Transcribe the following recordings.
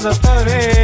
the 30.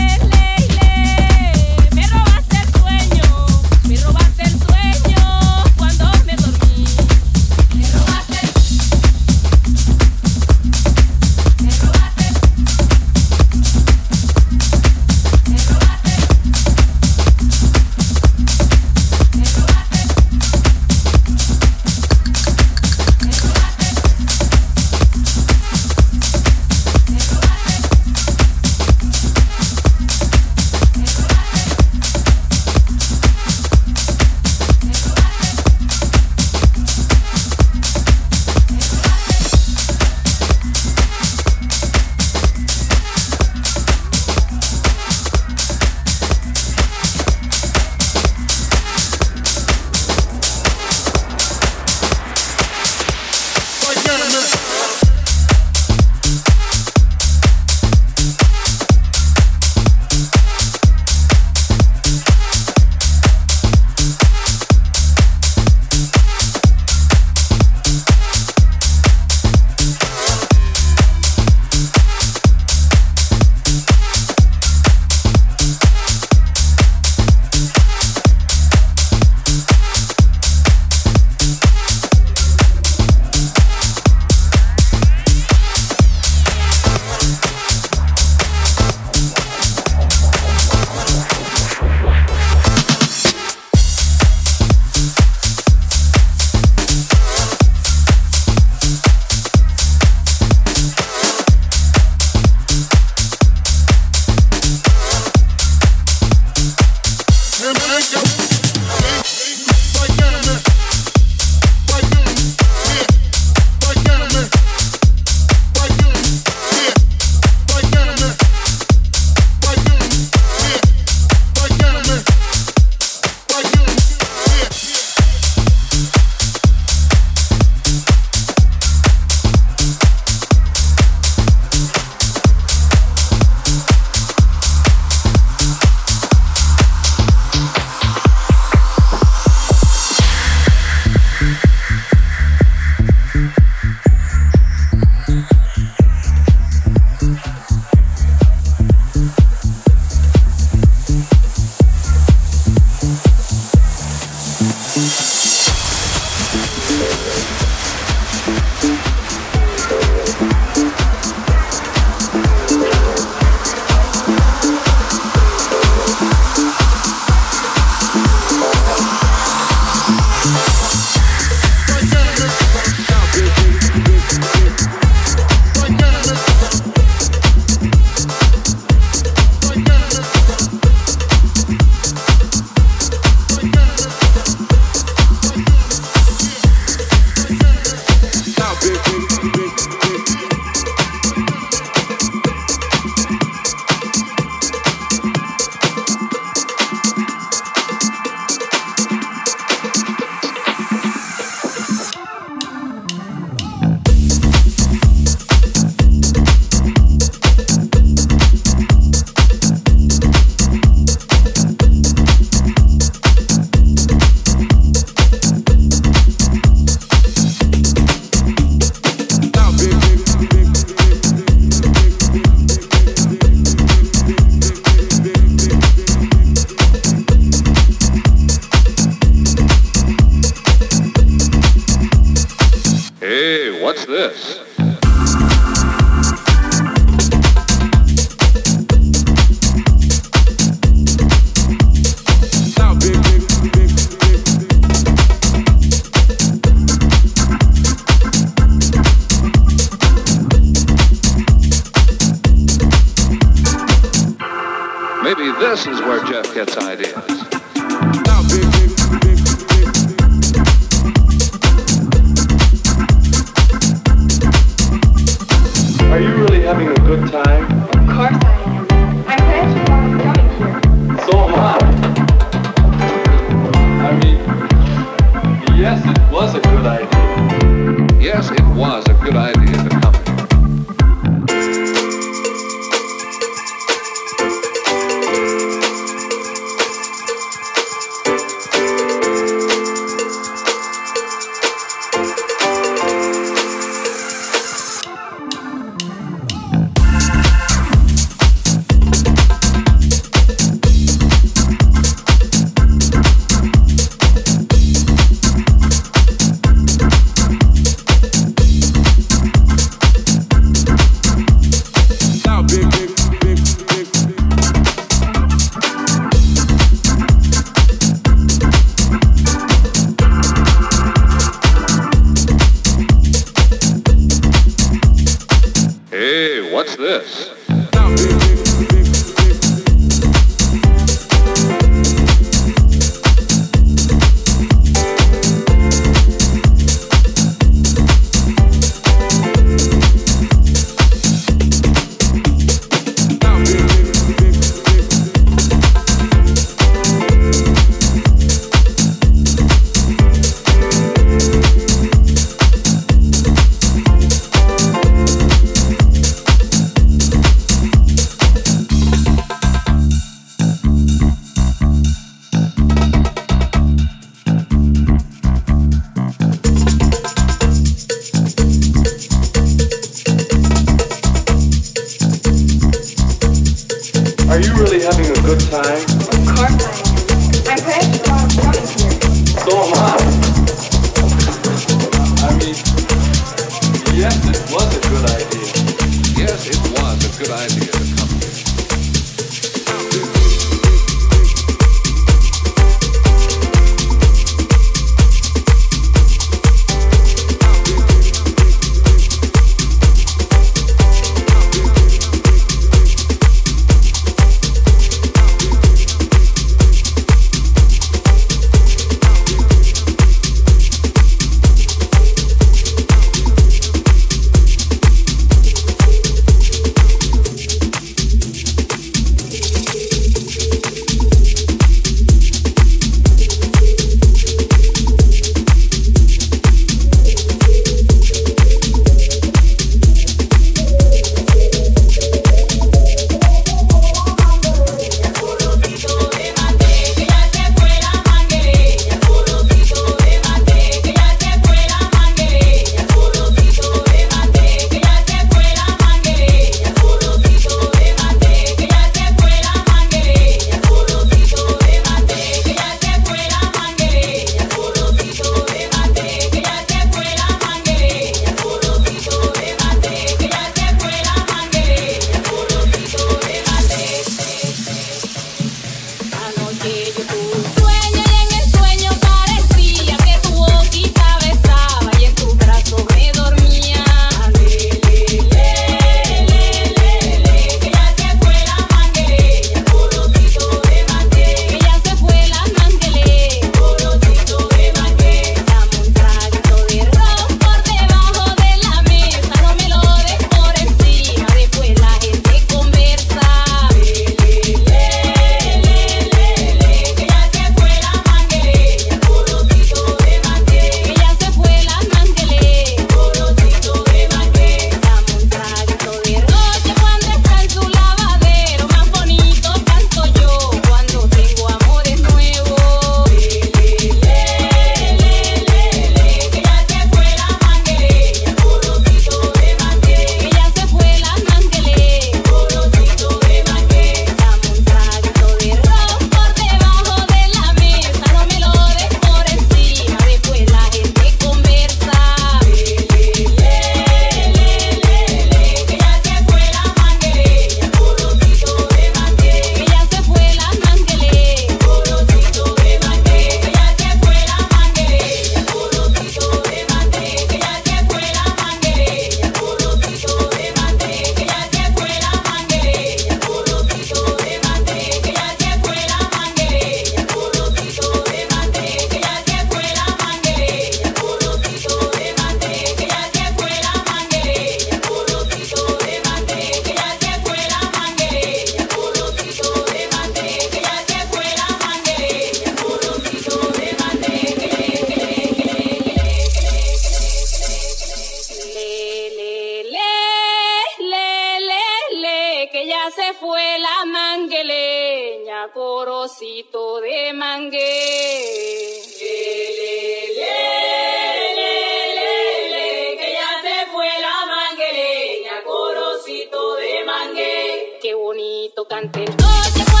Bonito canta el